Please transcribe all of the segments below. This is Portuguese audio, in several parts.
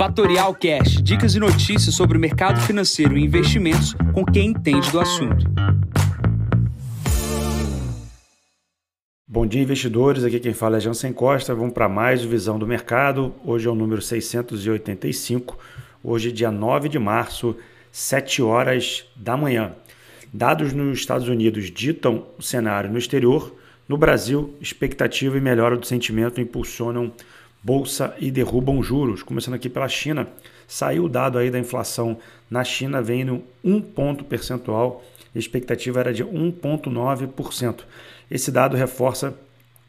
Fatorial Cash, dicas e notícias sobre o mercado financeiro e investimentos com quem entende do assunto. Bom dia, investidores. Aqui quem fala é Jansen Costa. Vamos para mais Visão do Mercado. Hoje é o número 685. Hoje, dia 9 de março, 7 horas da manhã. Dados nos Estados Unidos ditam o cenário no exterior. No Brasil, expectativa e melhora do sentimento impulsionam bolsa e derrubam juros. Começando aqui pela China, saiu o dado aí da inflação na China, vendo um ponto percentual, a expectativa era de 1,9%. Esse dado reforça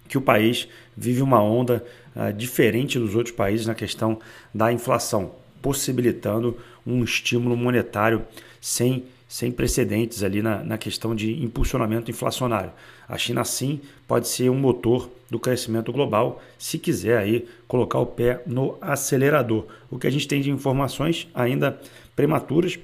que o país vive uma onda uh, diferente dos outros países na questão da inflação, possibilitando um estímulo monetário sem sem precedentes ali na, na questão de impulsionamento inflacionário. A China, sim, pode ser um motor do crescimento global, se quiser aí colocar o pé no acelerador. O que a gente tem de informações ainda prematuras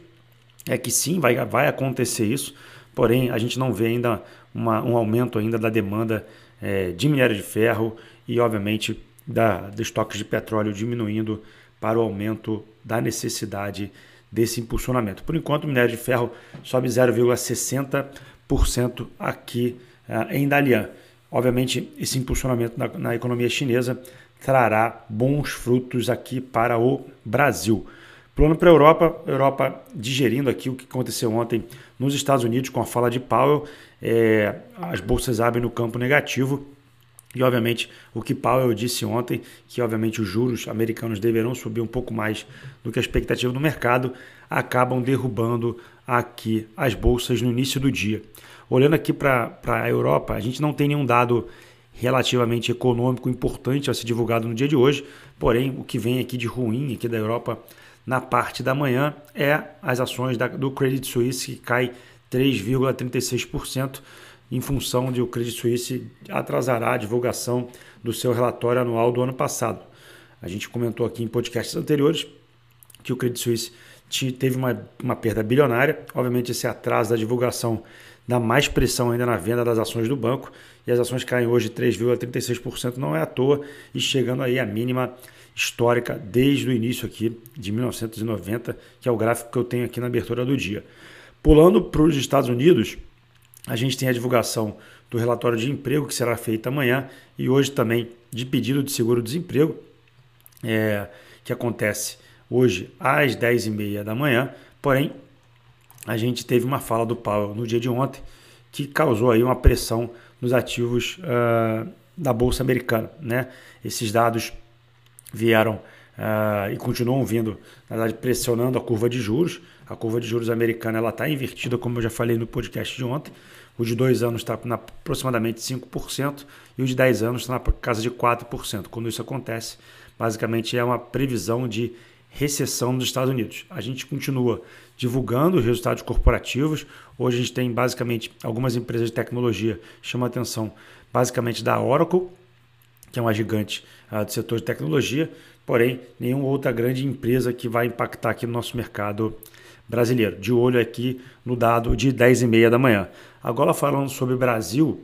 é que sim, vai, vai acontecer isso, porém a gente não vê ainda uma, um aumento ainda da demanda é, de minério de ferro e, obviamente, da, dos estoques de petróleo diminuindo para o aumento da necessidade desse impulsionamento. Por enquanto, o minério de ferro sobe 0,60% aqui uh, em Dalian. Obviamente, esse impulsionamento na, na, economia chinesa trará bons frutos aqui para o Brasil. Plano para a Europa, Europa digerindo aqui o que aconteceu ontem nos Estados Unidos com a fala de Powell, é, as bolsas abrem no campo negativo e, obviamente, o que Powell disse ontem, que, obviamente, os juros americanos deverão subir um pouco mais do que a expectativa do mercado, acabam derrubando aqui as bolsas no início do dia. Olhando aqui para a Europa, a gente não tem nenhum dado relativamente econômico importante a ser divulgado no dia de hoje, porém, o que vem aqui de ruim aqui da Europa na parte da manhã é as ações da, do Credit Suisse, que cai 3,36% em função de o Credit Suisse atrasará a divulgação do seu relatório anual do ano passado. A gente comentou aqui em podcasts anteriores que o Credit Suisse teve uma, uma perda bilionária. Obviamente, esse atraso da divulgação dá mais pressão ainda na venda das ações do banco e as ações caem hoje 3,36%, não é à toa e chegando aí à mínima histórica desde o início aqui de 1990, que é o gráfico que eu tenho aqui na abertura do dia. Pulando para os Estados Unidos, a gente tem a divulgação do relatório de emprego que será feito amanhã e hoje também de pedido de seguro-desemprego, é, que acontece hoje às 10h30 da manhã. Porém, a gente teve uma fala do Powell no dia de ontem que causou aí uma pressão nos ativos uh, da Bolsa Americana. Né? Esses dados vieram uh, e continuam vindo, na verdade, pressionando a curva de juros. A curva de juros americana está invertida, como eu já falei no podcast de ontem. O de dois anos está aproximadamente 5% e o de 10 anos está na casa de 4%. Quando isso acontece, basicamente é uma previsão de recessão nos Estados Unidos. A gente continua divulgando os resultados corporativos. Hoje a gente tem basicamente algumas empresas de tecnologia chamam a atenção basicamente da Oracle, que é uma gigante uh, do setor de tecnologia, porém nenhuma outra grande empresa que vai impactar aqui no nosso mercado brasileiro. De olho aqui no dado de 10 e meia da manhã. Agora falando sobre Brasil,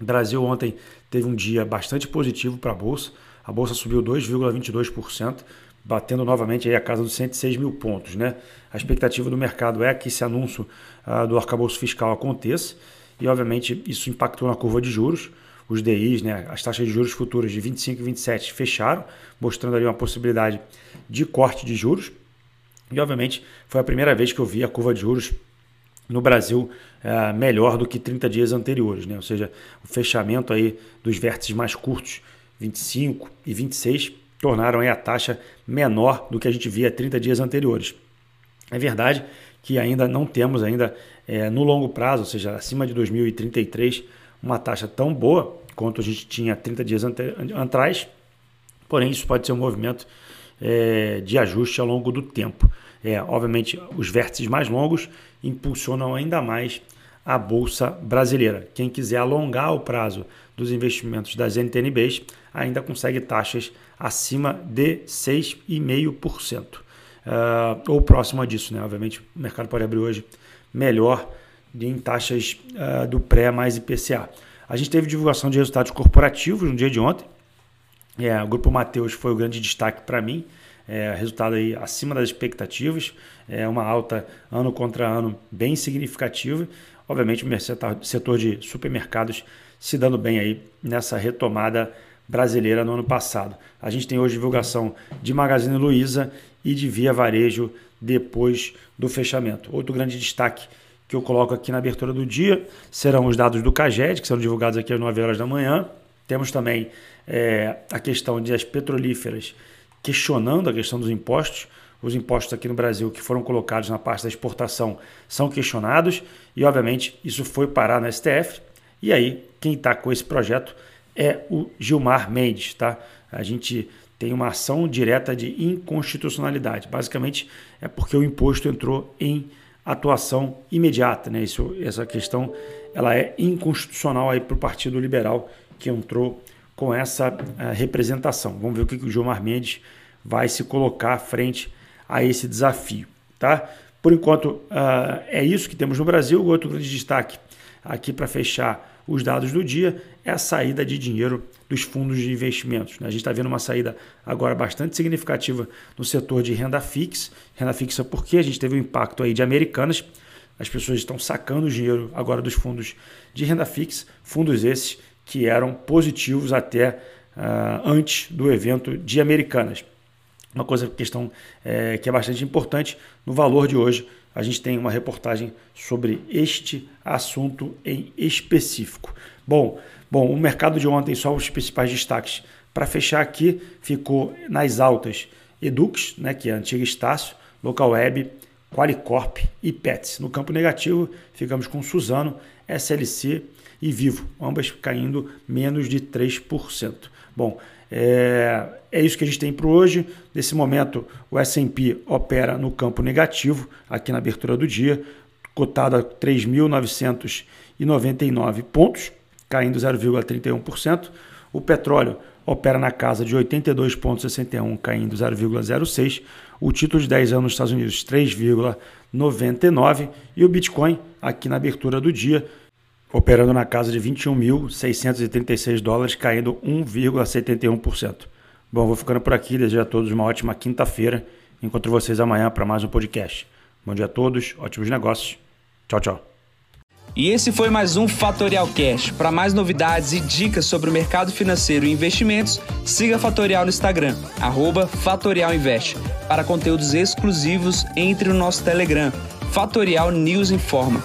Brasil ontem teve um dia bastante positivo para a Bolsa. A Bolsa subiu 2,22%, batendo novamente aí a casa dos 106 mil pontos. Né? A expectativa do mercado é que esse anúncio uh, do arcabouço fiscal aconteça e, obviamente, isso impactou na curva de juros. Os DIs, né, as taxas de juros futuras de 25 e 27 fecharam, mostrando ali uma possibilidade de corte de juros. E, obviamente, foi a primeira vez que eu vi a curva de juros no Brasil é, melhor do que 30 dias anteriores, né? ou seja, o fechamento aí dos vértices mais curtos, 25 e 26, tornaram aí a taxa menor do que a gente via 30 dias anteriores. É verdade que ainda não temos ainda é, no longo prazo, ou seja, acima de 2033, uma taxa tão boa quanto a gente tinha 30 dias atrás, porém isso pode ser um movimento é, de ajuste ao longo do tempo. É, obviamente, os vértices mais longos impulsionam ainda mais a bolsa brasileira. Quem quiser alongar o prazo dos investimentos das NTNBs ainda consegue taxas acima de 6,5%. Uh, ah, ou próximo disso, né? Obviamente, o mercado pode abrir hoje melhor em taxas uh, do pré mais IPCA. A gente teve divulgação de resultados corporativos no dia de ontem. É, o Grupo Mateus foi o grande destaque para mim. é, resultado aí acima das expectativas, é uma alta ano contra ano bem significativa. Obviamente, o setor de supermercados se dando bem aí nessa retomada brasileira no ano passado. A gente tem hoje divulgação de Magazine Luiza e de Via Varejo depois do fechamento. Outro grande destaque que eu coloco aqui na abertura do dia serão os dados do CAGED, que serão divulgados aqui às 9 horas da manhã. Temos também é, a questão das petrolíferas questionando a questão dos impostos. Os impostos aqui no Brasil que foram colocados na parte da exportação são questionados e, obviamente, isso foi parar no STF. E aí, quem está com esse projeto é o Gilmar Mendes. Tá? A gente tem uma ação direta de inconstitucionalidade. Basicamente, é porque o imposto entrou em atuação imediata. Né? Isso, essa questão ela é inconstitucional para o Partido Liberal que entrou com essa uh, representação. Vamos ver o que, que o Gilmar Mendes vai se colocar frente a esse desafio. Tá? Por enquanto, uh, é isso que temos no Brasil. Outro grande destaque aqui para fechar os dados do dia é a saída de dinheiro dos fundos de investimentos. Né? A gente está vendo uma saída agora bastante significativa no setor de renda fixa. Renda fixa porque a gente teve um impacto aí de americanas. As pessoas estão sacando o dinheiro agora dos fundos de renda fixa, fundos esses que eram positivos até uh, antes do evento de Americanas. Uma coisa, questão é, que é bastante importante, no valor de hoje, a gente tem uma reportagem sobre este assunto em específico. Bom, bom, o mercado de ontem, só os principais destaques. Para fechar aqui, ficou nas altas Edux, né, que é a antiga Estácio, Local Web, Qualicorp e Pets. No campo negativo, ficamos com Suzano, SLC e Vivo, ambas caindo menos de 3%. Bom, é, é isso que a gente tem para hoje. Nesse momento, o S&P opera no campo negativo, aqui na abertura do dia, cotado a 3.999 pontos, caindo 0,31%. O petróleo opera na casa de 82,61, caindo 0,06%. O título de 10 anos nos Estados Unidos, 3,99%. E o Bitcoin, aqui na abertura do dia, operando na casa de 21.636 dólares, caindo 1,71%. Bom, vou ficando por aqui, desejo a todos uma ótima quinta-feira. Encontro vocês amanhã para mais um podcast. Bom dia a todos, ótimos negócios. Tchau, tchau. E esse foi mais um Fatorial Cash. Para mais novidades e dicas sobre o mercado financeiro e investimentos, siga Fatorial no Instagram, @fatorialinvest. Para conteúdos exclusivos, entre no nosso Telegram, Fatorial News Informa.